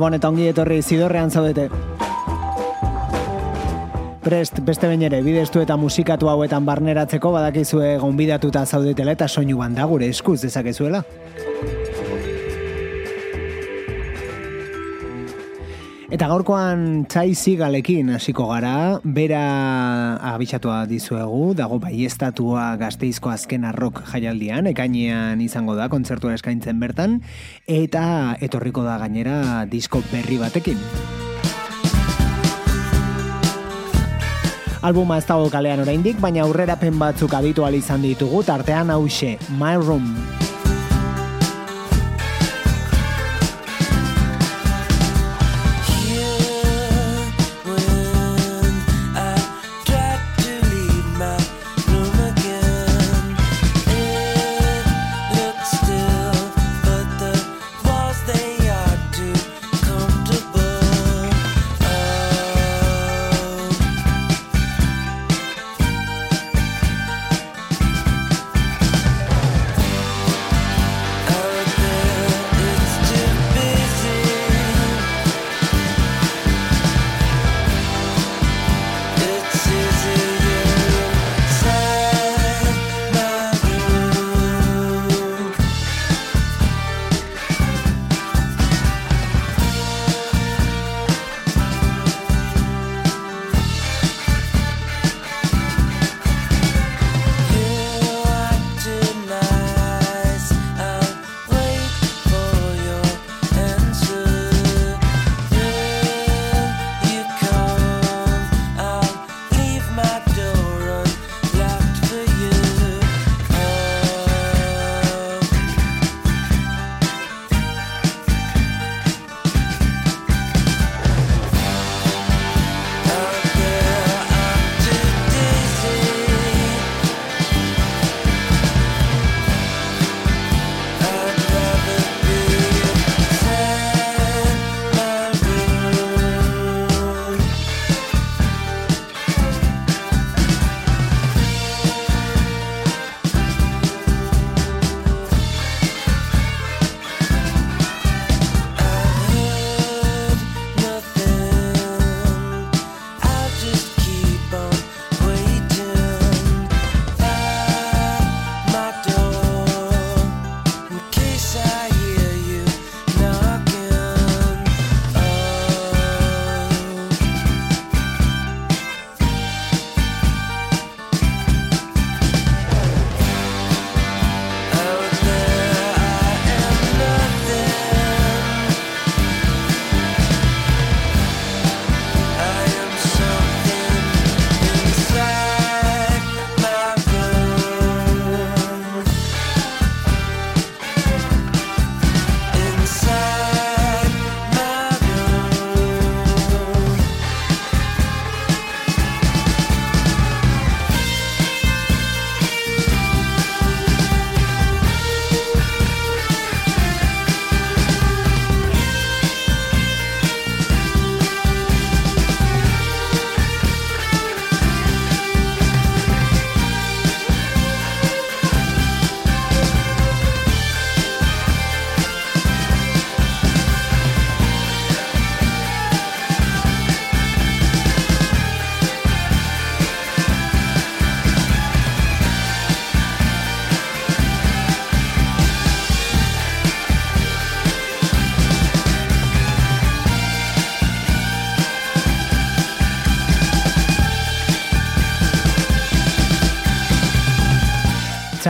Gabon eta ongi etorri zidorrean zaudete. Prest, beste bain ere, bidestu eta musikatu hauetan barneratzeko badakizue gonbidatuta zaudetela eta soinu banda gure eskuz dezakezuela. Eta gaurkoan txai zigalekin hasiko gara, bera abitxatua dizuegu, dago baiestatua gazteizko azken arrok jaialdian, ekainean izango da kontzertua eskaintzen bertan, eta etorriko da gainera disko berri batekin. Albuma ez dago kalean oraindik, baina aurrerapen batzuk aditu izan ditugu, tartean hause, My Room.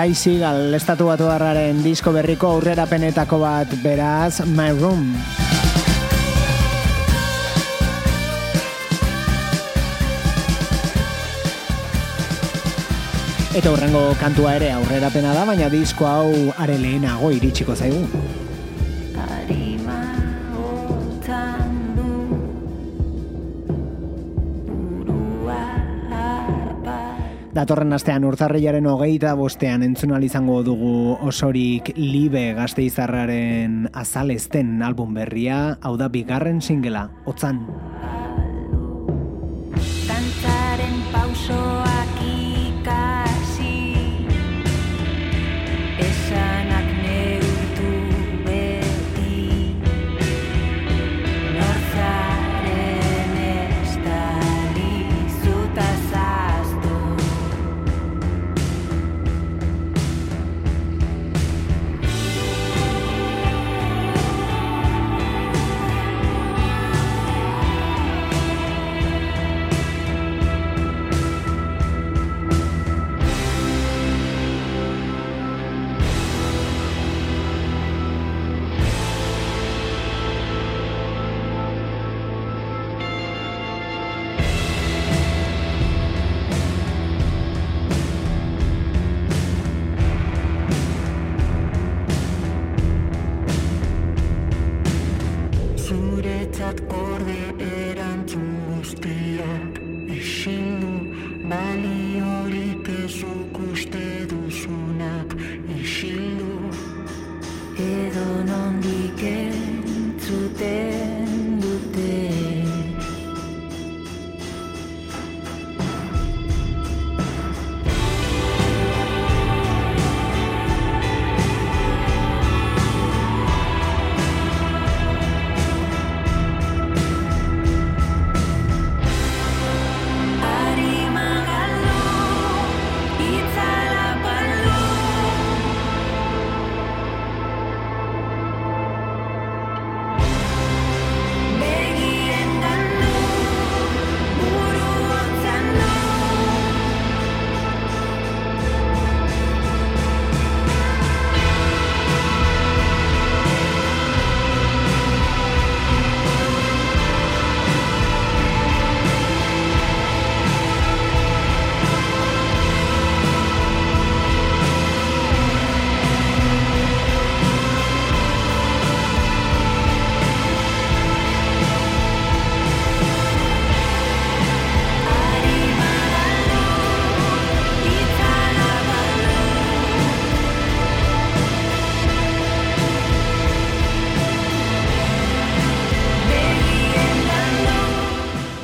Saizigal estatu batu harraren disko berriko aurrerapenetako bat beraz My Room. Eta horrengo kantua ere aurrerapena da, baina disko hau are lehenago iritsiko zaigu. Datorren astean urtarrilaren hogeita bostean entzunal izango dugu osorik libe gazteizarraren azalezten album berria, hau da bigarren singela, otzan.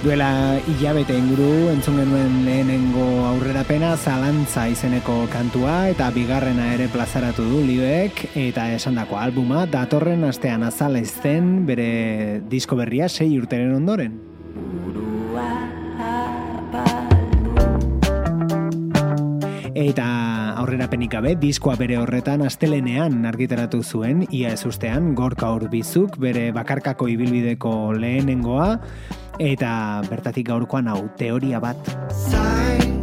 Duela hilabete inguru entzun genuen lehenengo aurrerapena zalantza izeneko kantua eta bigarrena ere plazaratu du libeek eta esandako albuma datorren astean azalezten bere disko berria sei urteren ondoren. Eta aurrerapenik gabe diskoa bere horretan astelenean argitaratu zuen ia ez ustean gorka urbizuk bere bakarkako ibilbideko lehenengoa Eta bertatik gaurkoan hau teoria bat. Zain,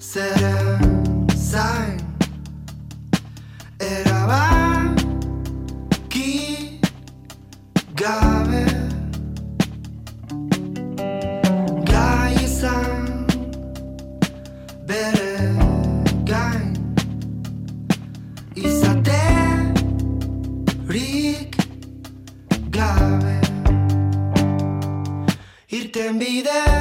zeren, zain, erabat, ki, gabe, then be there.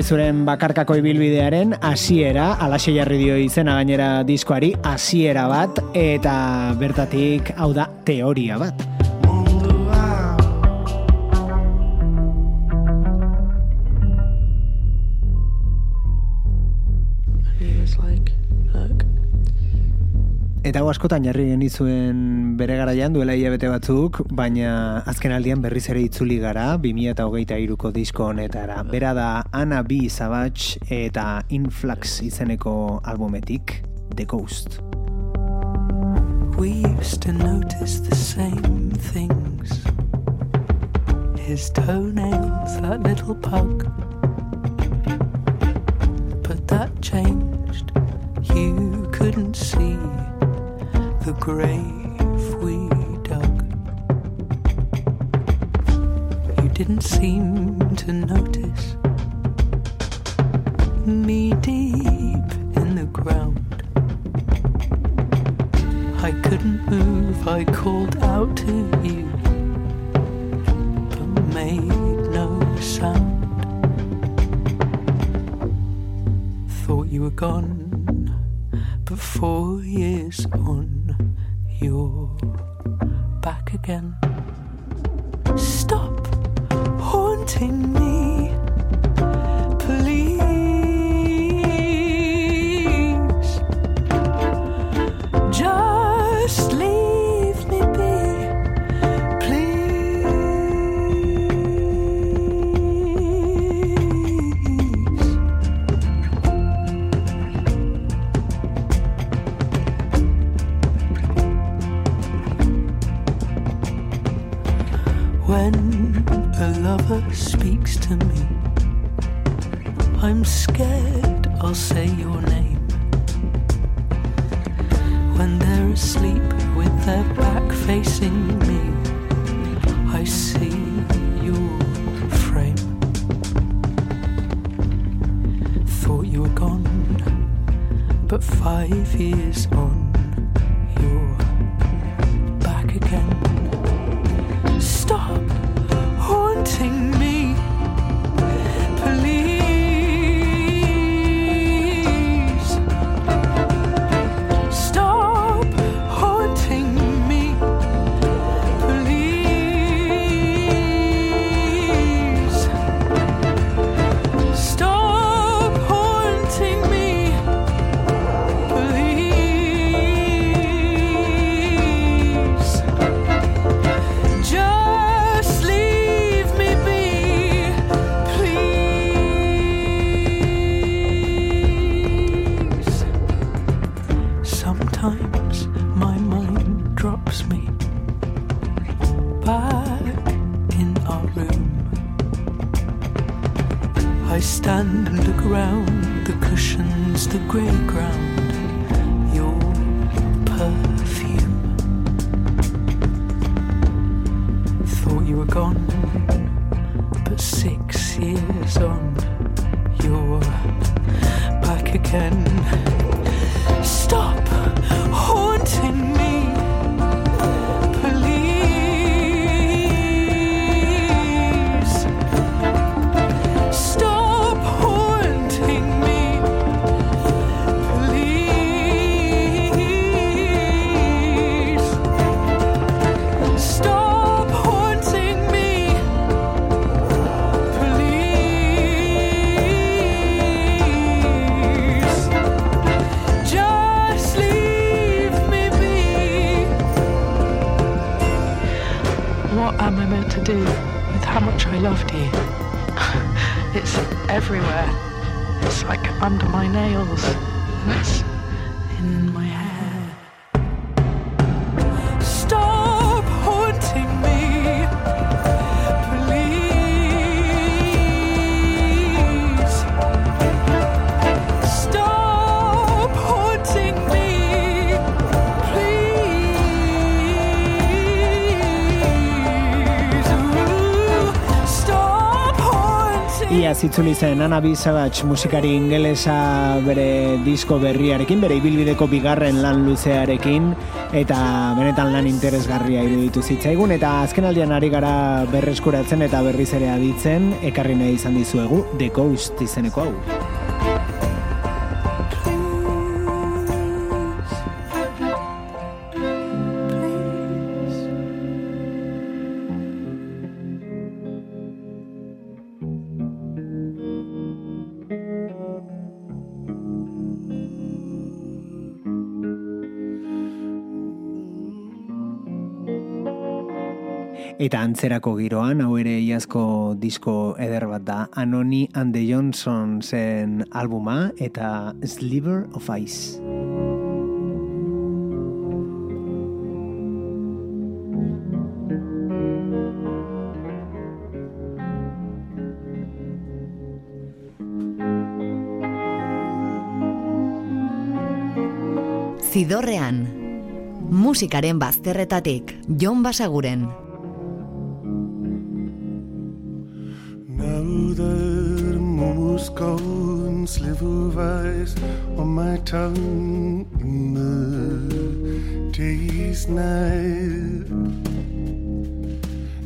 Gorka urbizuren bakarkako ibilbidearen hasiera, alaxe jarri dio izena gainera diskoari, hasiera bat, eta bertatik hau da teoria bat. Eta askotan jarri genizuen bere garaian duela hilabete batzuk, baina azken aldian berriz ere itzuli gara, 2008 iruko disko honetara. Bera da Ana B. Savage eta Influx izeneko albumetik, The Ghost. We used to notice the same things His toenails, that little pug But that changed You couldn't see the grave we dug. You didn't seem to notice me deep in the ground. I couldn't move, I called out to you, but made no sound. Thought you were gone, but four years on you're back again. Stop haunting me, when a lover speaks to me. I'm scared I'll say your name. When they're asleep with their back facing me, I see your frame. Thought you were gone, but five years on. ground. Ia zitzuli zen Ana Bizabatx musikari ingelesa bere disko berriarekin, bere ibilbideko bigarren lan luzearekin, eta benetan lan interesgarria iruditu zitzaigun, eta azken aldean ari gara berreskuratzen eta berriz ere aditzen, ekarri nahi izan dizuegu, The Ghost izeneko hau. Eta antzerako giroan, hau ere iazko disko eder bat da, Anoni and the Johnson zen albuma eta Sliver of Ice. Zidorrean, musikaren bazterretatik, Jon Basaguren. Of ice on my tongue in the day's night.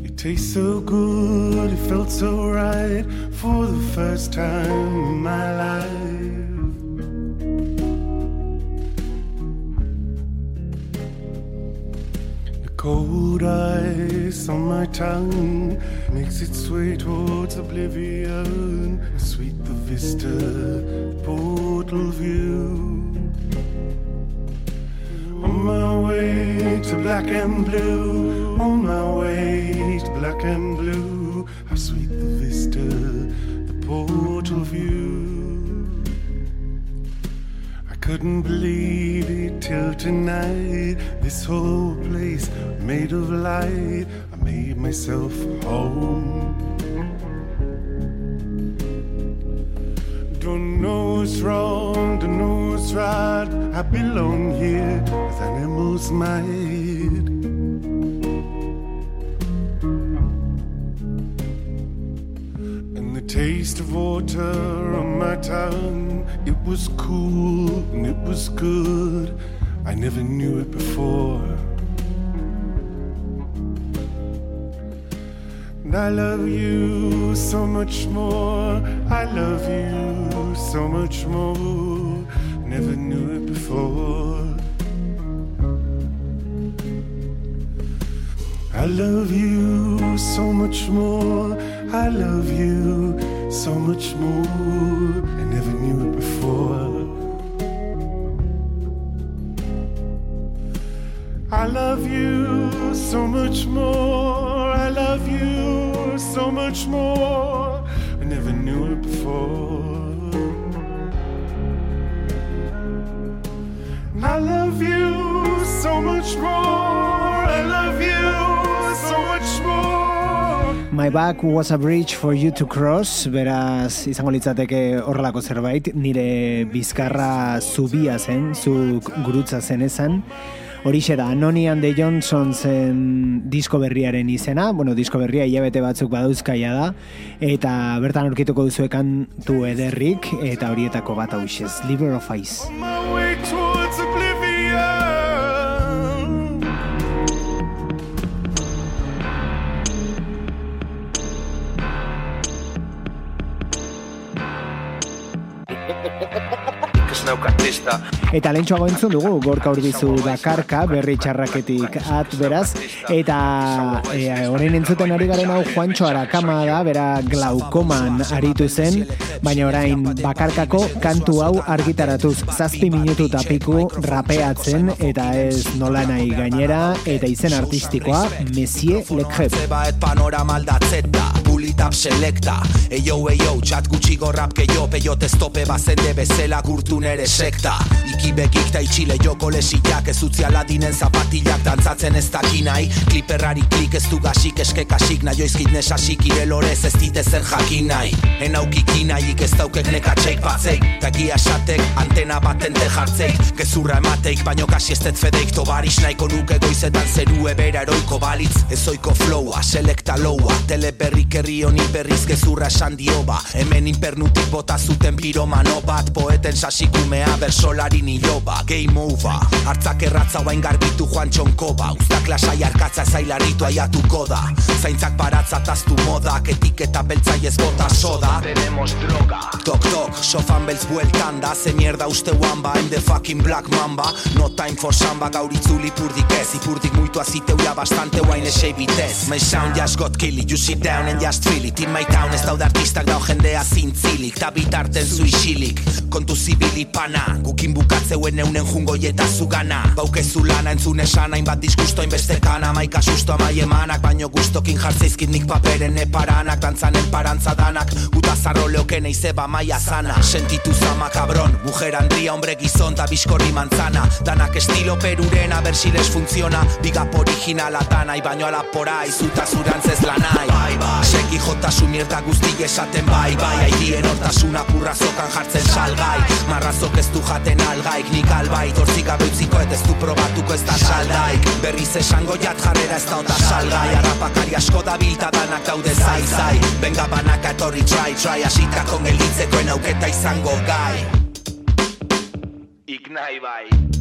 It tastes so good, it felt so right for the first time in my life. The cold ice on my tongue makes its way towards oblivion. Sweet vista, portal view. On my way to black and blue, on my way to black and blue. How sweet the vista, the portal view. I couldn't believe it till tonight. This whole place made of light I made myself home. Don't know what's wrong, don't know what's right. I belong here as animals might. And the taste of water on my tongue, it was cool and it was good. I never knew it before. I love you so much more. I love you so much more. Never knew it before. I love you so much more. I love you so much more. I never knew it before. I love you so much more. So much more. I never knew it before. I love you so much more. I love you so much more. My back was a bridge for you to cross, beraz izango litzateke horrelako zerbait, nire bizkarra zubia zen, zu gurutza zen esan. Horixe da, Noni and the Johnson zen disko berriaren izena, bueno, disko berria hilabete batzuk badauzkaia da, eta bertan aurkituko duzuekan du ederrik, eta horietako bat hau Liver of Ice. Eta lentsuago entzun dugu, gorka urbizu dakarka, berri txarraketik at beraz, eta e, entzuten ari garen hau Juancho Arakama da, bera glaukoman aritu zen, baina orain bakarkako kantu hau argitaratuz zazpi minutu tapiku rapeatzen, eta ez nola nahi gainera, eta izen artistikoa, Messie Lekrep. panorama bulitap selekta, eio, eio, txat gutxi gorrap keio, peiote stope bazende bezela gurtu nere sekta. Iki begik da itxile joko lesiak Ez utzi aladinen zapatilak dantzatzen ez dakinai Kliperrari klik ez du gasik eske kasik Naio izkit nesasik irelorez ez dite zer jakin nahi. En aukiki nahi ez daukek nekatxeik batzeik Tagia esatek antena baten te jartzeik Gezurra emateik baino kasi ez det fedeik. Tobaris nahiko nuke goizetan zeru ebera eroiko balitz. Ez oiko flowa, selekta loua Teleberrik herri honi berriz gezurra esan dio ba. Hemen inpernutik bota zuten piromano bat. Poeten sasikumea bersolari nilo ba. Game over. Artzak erratza bain garbitu joan txonko ba. Uztak lasai arkatza zailaritu aiatuko da. Zaintzak baratza taztu modak. Etiketa beltza ez bota soda. Tenemos droga. Tok tok, sofan beltz bueltan da. Ze mierda uste wamba, I'm the fucking black mamba. No time for samba, gauritzu lipurdik ez. Ipurdik muitu aziteuia bastante wine esei bitez My sound just got killy, you sit down and just feel it In my town ez daude artistak dau jendea zintzilik Ta bitarten zu isilik, kontu zibili pana Gukin bukatzeuen eunen jungo eta zugana. Baukezu lana entzun esan hainbat diskusto inbeste kana Maika susto amai emanak, baino gustokin jartzeizkit nik paperen eparanak Dantzanen parantza danak, guta zarro leoken eizeba maia zana Sentitu zama kabron, mujer andria, hombre gizon ta biskorri manzana. Danak estilo perurena, bersiles funtziona Bigap originala tanai, baino alapora izuta zurantzez lanai Bai, bai, seki jota su mierda guzti esaten bai, bai. Aidien hortasuna purra zokan jartzen salgai. Marrazok ez du jaten algaik, nik albai Tortzik abeutziko ez du probatuko ez da saldaik. Berriz esango jat jarrera ez da ota salgai. Arrapakari asko da bilta danak daude zai zai. Benga banaka etorri try try. Asita kon gelitzekoen auketa izango gai. Ignai bai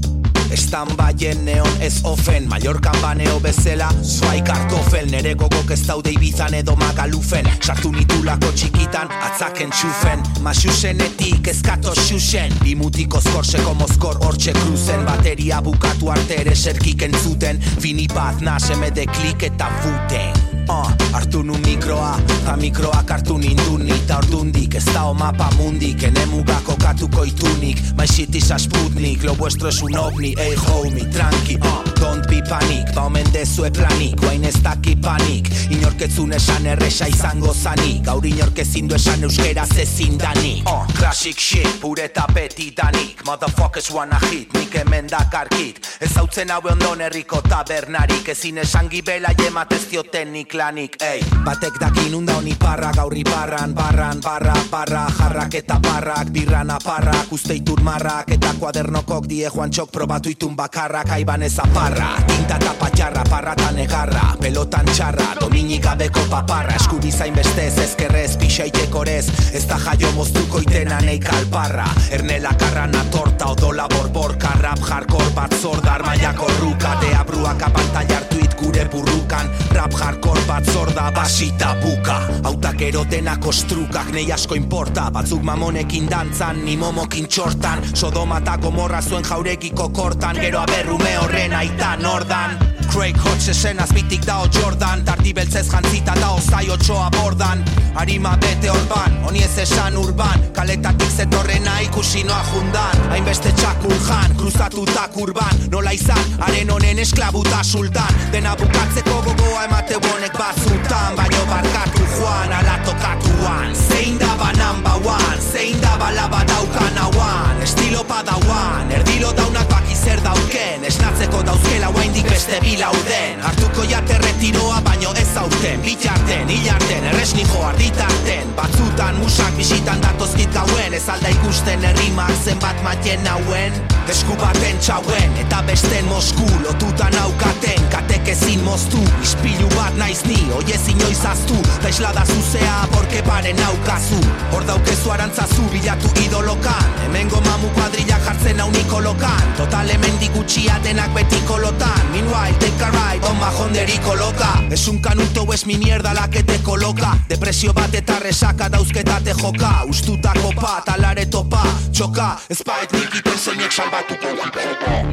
Estan baien neon ez ofen Mallorcan baneo bezela Zuai kartofel Nere gogok ez daude ibizan edo magalufen. Sartu nitulako txikitan Atzaken txufen. Masusenetik ezkato xusen Bimutiko skorseko mozkor hortxe kruzen. Bateria bukatu arte ere serkik entzuten Fini bat nasemede klik eta futen Uh, hartu nu mikroa, ta mikroak hartu ninduni Ta ordundik, ez da mapa mundik Ene mugako katuko itunik. My shit is a sputnik, lo vuestro es un ovni Ey homie, tranqui, uh, don't be panic Ba omen dezue planik, guain ez daki panik. Inorketzun esan erresa izango zanik Gaur inorkezin du esan euskera zezin danik. Uh, Classic shit, pure tapeti danik Motherfuckers wanna hit, nik hemen dakarkit Ez hautzen haue ondon herriko tabernarik Ezin esan gibela jematez diotenik lanik, ey. Batek dakin unda honi parra, gaurri barran, barran, barra, barra Jarrak eta barrak, birran aparrak, uste itur marrak Eta kuadernokok die joan txok probatu itun bakarrak Aiban ez aparra, tinta eta patxarra, parra eta negarra Pelotan txarra, domini gabeko paparra Eskuri zain bestez, ezkerrez, pixaitekorez Ez da jaio moztuko itena nei kalparra. Ernela karrana torta, odola borborka Rap hardcore bat zordar, maiako ruka Deabruak abantai hartu it gure burrukan Rap hardcore bat zorda basita buka Autak erotenak ostrukak nei asko importa Batzuk mamonekin dantzan, ni momokin txortan. Sodoma eta gomorra zuen jaurekiko kortan. Gero aberrume horren aita nordan Craig Hodgesen azbitik dao Jordan Tardi beltzez jantzita dao zai otxoa bordan. Arima bete orban, honi ez esan urban. Kaletatik zetorrena ikusi noa jundan. Hainbeste txakur jan, kruzatutak urban. Nola izan, haren honen esklabuta sultan. Dena bukatzeko gogoa emate bonek batzutan. Baino barkatu joan, ala tokatuan. Zein da ba number one, zein da ba laba daukan hauan. Estilo padauan, erdilo daunak baki zer dauken. Esnatzeko dauzkela guaindik beste bilauden Hartuko jate retiroa baino ez aurten Bitarten, hilarten, erresni jo arditarten. Batzutan musak bisitan datozkit gauen. Ez alda ikusten herrimak zenbat matien nauen. Esku baten txauen eta besten mosku Lotutan aukaten, katek ezin moztu Ispilu bat naiz ni, oie inoiz aztu Ta islada zuzea, porke paren naukazu Hor daukezu arantzazu bilatu idolokan. Hemengo mamu kuadrilla jartzen hau nikolokan Total hemen digutxia denak beti kolotan Meanwhile, take a ride, on majonderi koloka Es un canuto es mi mierda la que te coloca. Depresio bat eta resaka dauzketa te joka. Ustutako pat, alare topa, txoka. Espait nik iten zeinek salbatuko.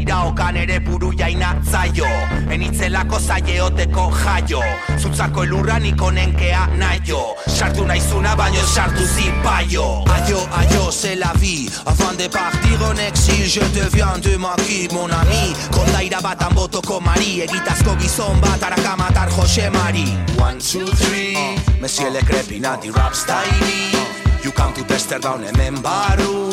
Iraokan ere buru jaina zaio. Enitzelako zaieoteko jaio. Zutzako elurra nik onenkea naio. Sartu naizuna baino sartu zipaio. Aio, aio, c'est la vie Afin de partir exil Je deviens de maki, mon ami. Kondaira batan botoko mari Egitazko gizon bat araka matar Jose Mari. One, two, three. Monsieur le crepinati rap style You come to Testerdown hemen barru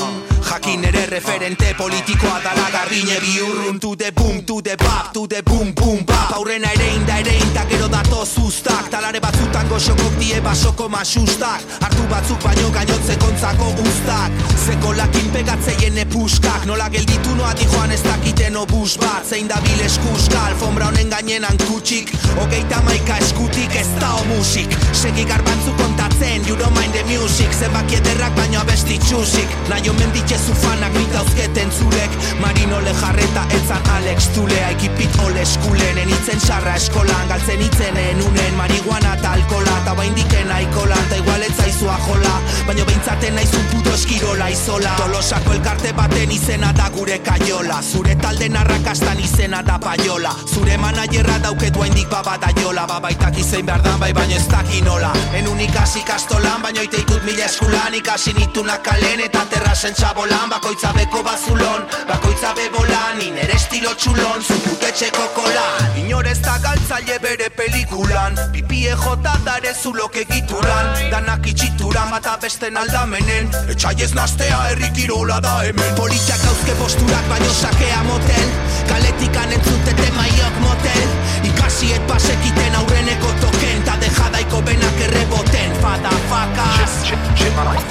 Jakin ere referente politikoa dala garbine bihurrun. To the boom, to the bap, to the boom, boom, bap. Aurrena ere inda ere inda gero datoz zuztak Talare batzutan goxokok die basoko masustak Artu batzuk baino gainotze kontzako ustak Zeko lakin pegatzeien epuskak Nola gelditu noa di joan ez dakiten obus bat. Zein da bil eskuska, alfombra honen gainen kutsik Ogeita maika eskutik ez da o musik Segi garbantzu kontatzen, you don't mind the music Zenbaki ederrak baino abesti txusik. Naio menditxe fanak mitauzketen zurek Marino lejarreta etzan Alex Tulea. Ekipit ole eskulen, enitzen sarra eskolan. Galtzen itzenen unen marihuana eta alkola. Ta bain diken aikola, ta igual etzaizua jola Baina behintzaten naizun puto eskirola izola. Tolosako elkarte baten izena da gure kaiola. Zure talde narrakastan izena da paiola. Zure manajerra dauketu haindik baba da jola. Babaitak izein behar dan bai baino ez dakinola En unikasi kastolan baino ite ikut mila eskulan Ikasi nitunak kalen eta terrasen txabolan Bakoitza beko bazulon, bakoitza bebolan Iner estilo txulon, zuputetxeko kolan. Inorez da galtzaile bere pelikulan Pipie jota dare zulok egituran Danak itxituran bata besten aldamenen. Etxai ez nastea errikirola da hemen. Politiak hauzke posturak baino sakea motel Kaletikan entzutete maiok motel Ikasiet pasekiten aurreneko token Ta dejadaiko benak erreboten fada facas. Je, je,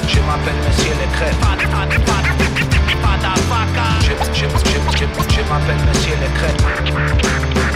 je m'appelle Monsieur le Crêpe. Fada, fada. Je, je, je, je, je m'appelle Monsieur le Crêpe.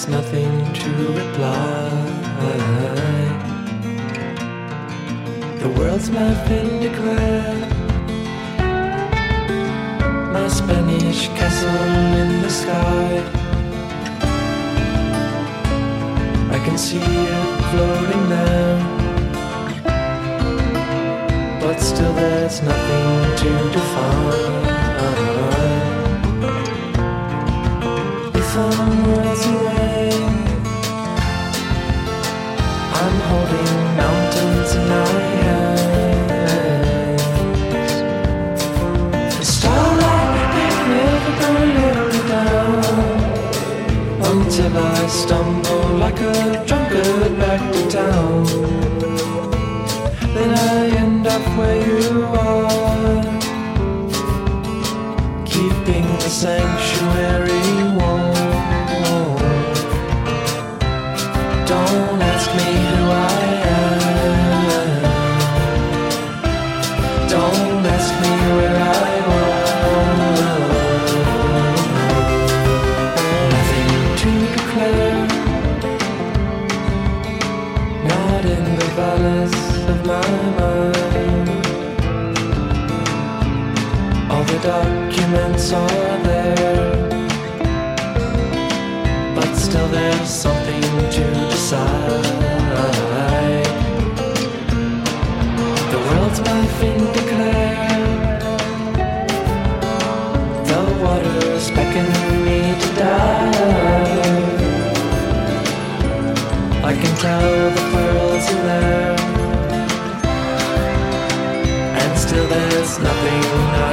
There's nothing to reply. The world's been declared. My Spanish castle in the sky. I can see it floating there but still there's nothing to define. I stumble like a drunkard back to town. Then I end up where you are, keeping the sanctuary but still there's something to decide. The world's my fin declared. The water's beckoning me to dive. I can tell the pearls in there. And still there's nothing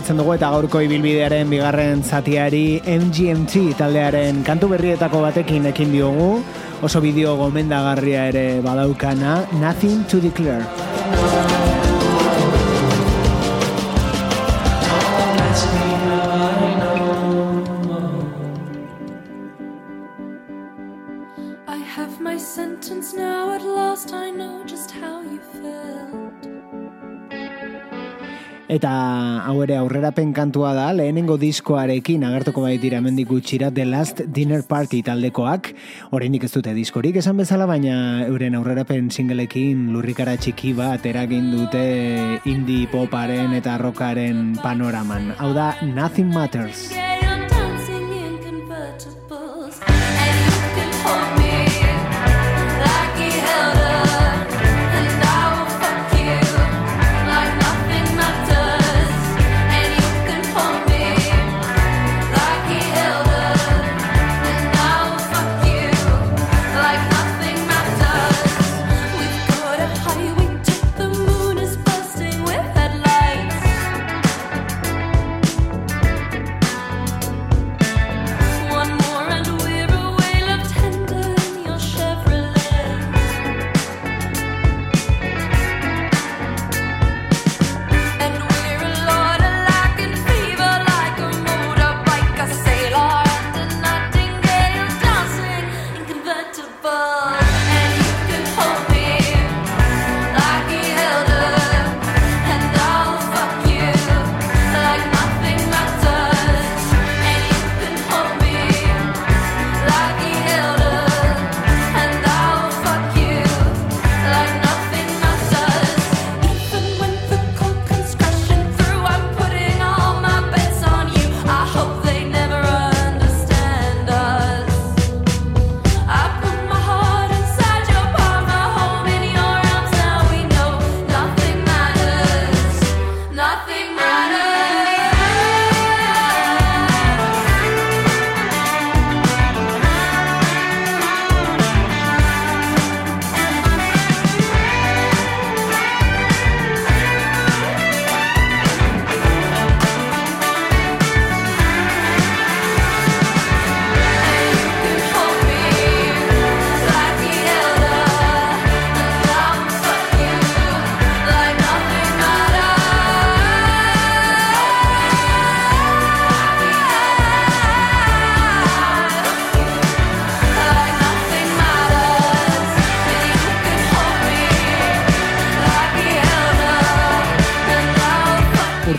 jarraitzen dugu eta gaurko ibilbidearen bigarren zatiari MGMT taldearen kantu berrietako batekin ekin diogu, oso bideo gomendagarria ere badaukana, Nothing to Declare. garapen kantua da lehenengo diskoarekin agertuko bai dira hemendik gutxira The Last Dinner Party taldekoak. Oraindik ez dute diskorik esan bezala baina euren aurrerapen singleekin lurrikara txiki bat eragin dute indie poparen eta rockaren panoraman. Hau da Nothing Matters.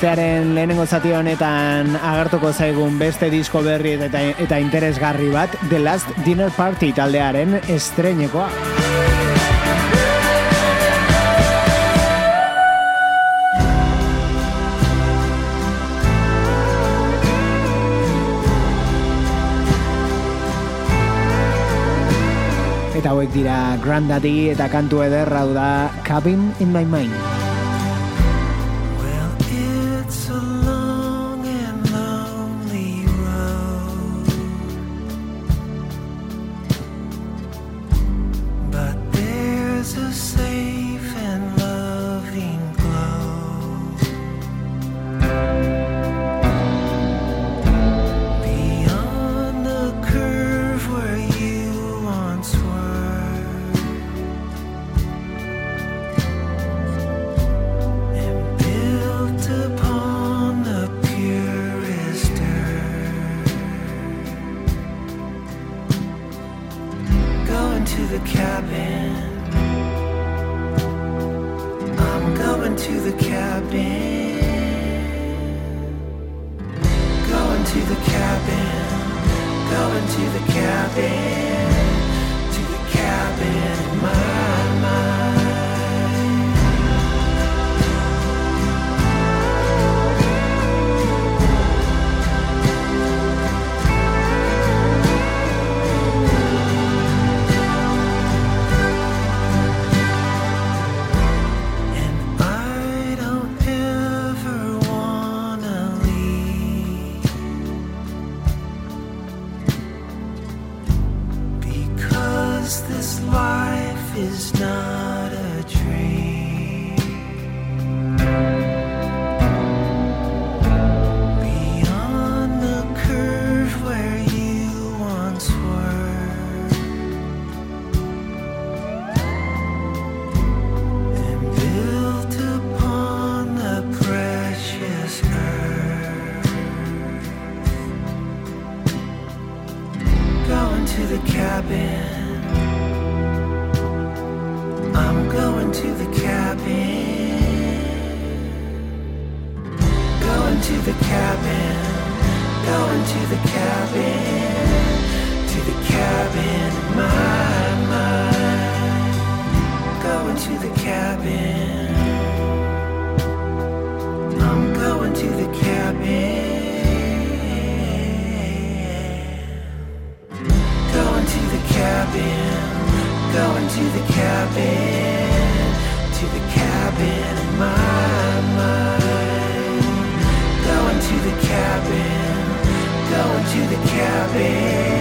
urtearen lehenengo zati honetan agertuko zaigun beste disko berri eta, eta interesgarri bat The Last Dinner Party taldearen estreinekoa. Eta hauek dira Grandaddy eta kantu ederra da Cabin in my mind. going to the cabin.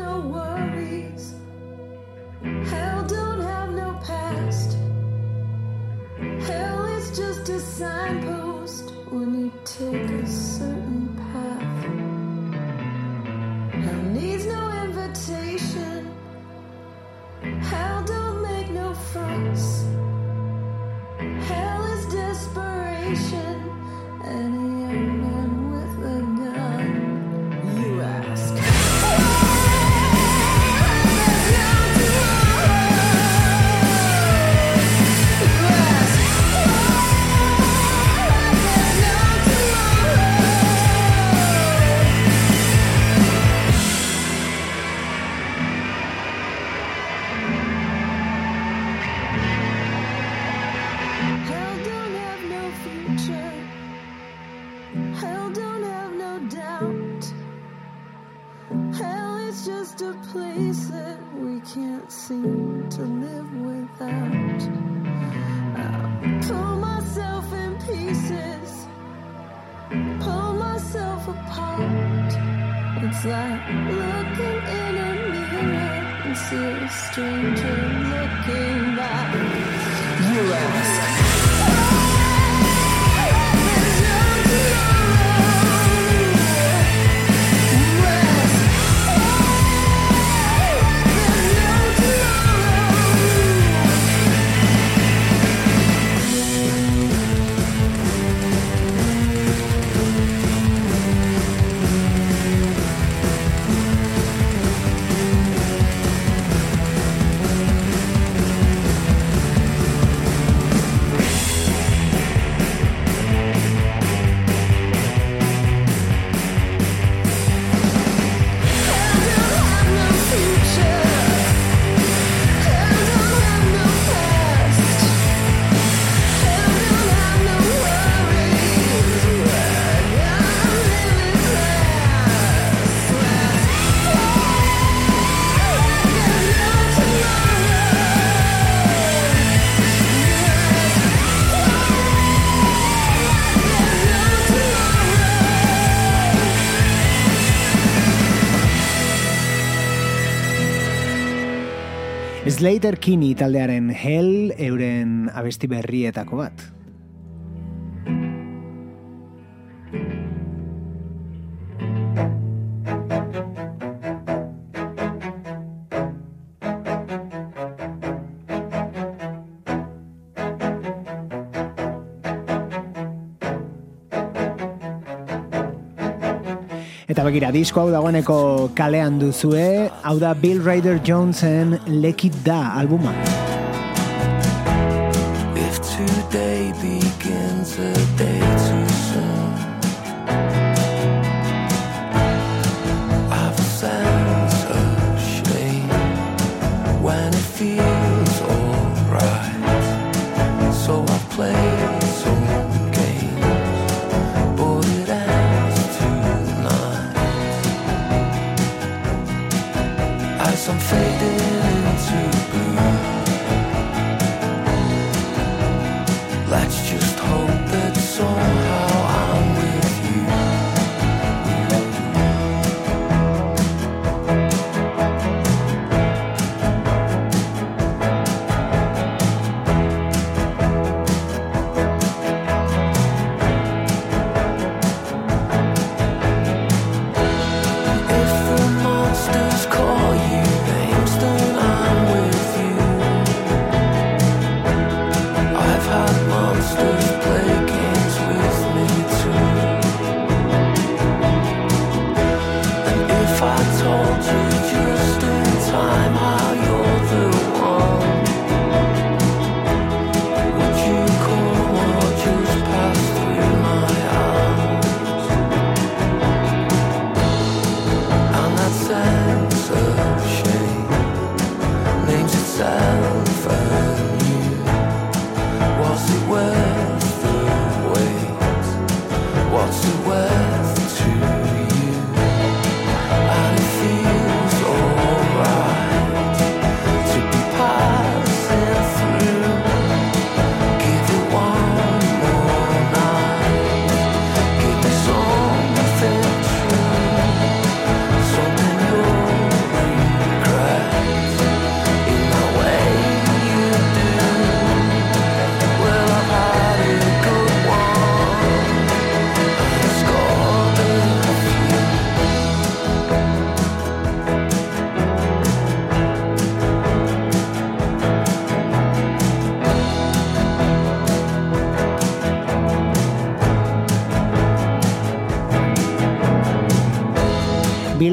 Europe. Slater Kini taldearen Hell euren abesti berrietako bat. Eta begira, disko hau dagoeneko kalean duzue, hau da Bill Ryder Jonesen Lekit da albuma. If today begins a day too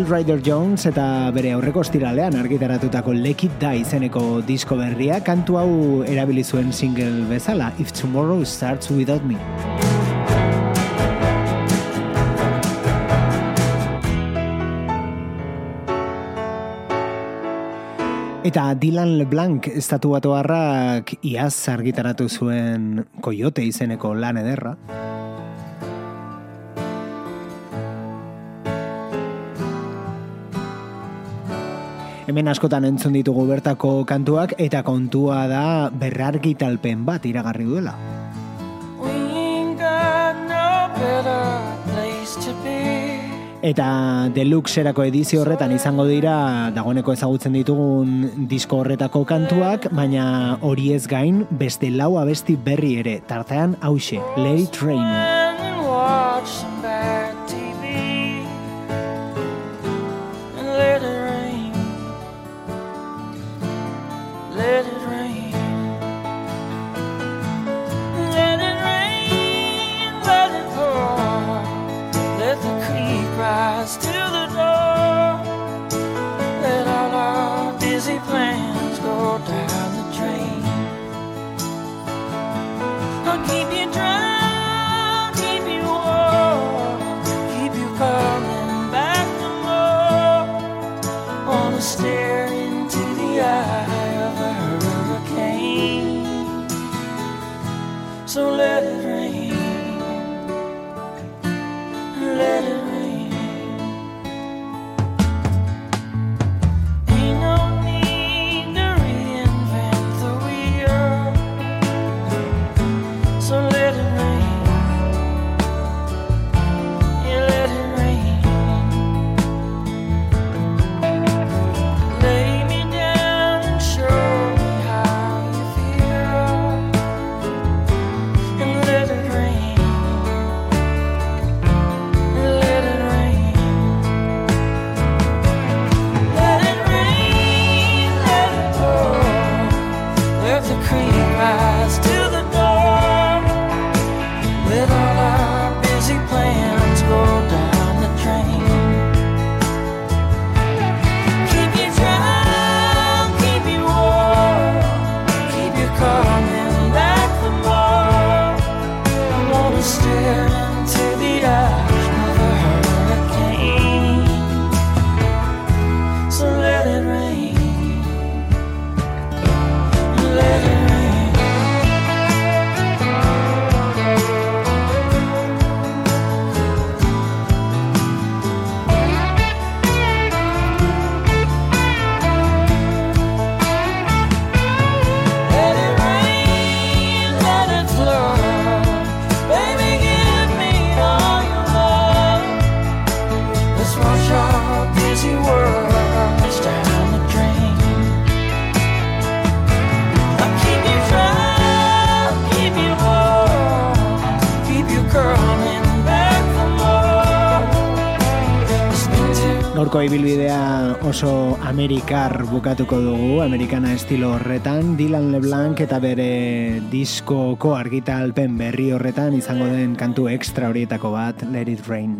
Ryder Jones eta bere aurreko ostiralean argitaratutako Lekit da izeneko disko berria kantu hau erabili zuen single bezala If Tomorrow Starts Without Me. Eta Dylan LeBlanc estatu harrak iaz argitaratu zuen Coyote izeneko lan ederra. Hemen askotan entzun ditugu bertako kantuak eta kontua da berrargitalpen bat iragarri duela. Eta deluxerako edizio horretan izango dira dagoeneko ezagutzen ditugun disko horretako kantuak, baina hori ez gain beste lau abesti berri ere, tartean hause, Lady Train. sitting Gaurko ibilbidea oso amerikar bukatuko dugu, amerikana estilo horretan, Dylan LeBlanc eta bere diskoko argitalpen berri horretan izango den kantu extra horietako bat, Let It Rain.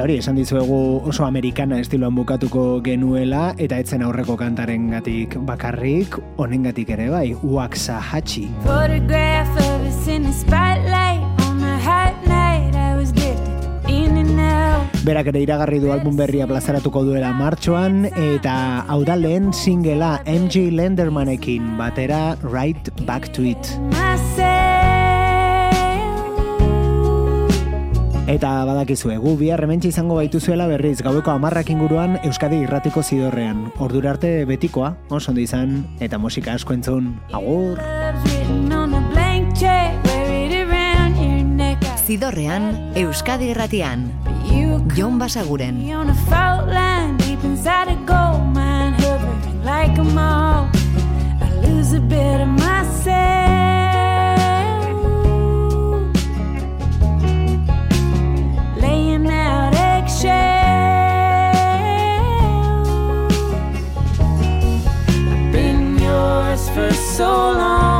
Eta hori, esan dizuegu oso amerikana estiloan bukatuko genuela, eta etzen aurreko kantaren gatik bakarrik, honen gatik ere bai, Uaxa Hachi. Photograph of us in the spotlight on a hot night I was gifted in and out. Berak ere iragarri du album berria plazaratuko duela martxoan, eta hau da lehen singela MJ Lendermanekin batera Right Back to It. Eta badakizu egu bihar hementsi izango baituzuela berriz gaueko amarrak inguruan Euskadi irratiko zidorrean. Ordura arte betikoa, oso ondo izan, eta musika asko entzun. Agur! Zidorrean, Euskadi irratian. Jon Basaguren. Like a moth, I lose a bit of so long.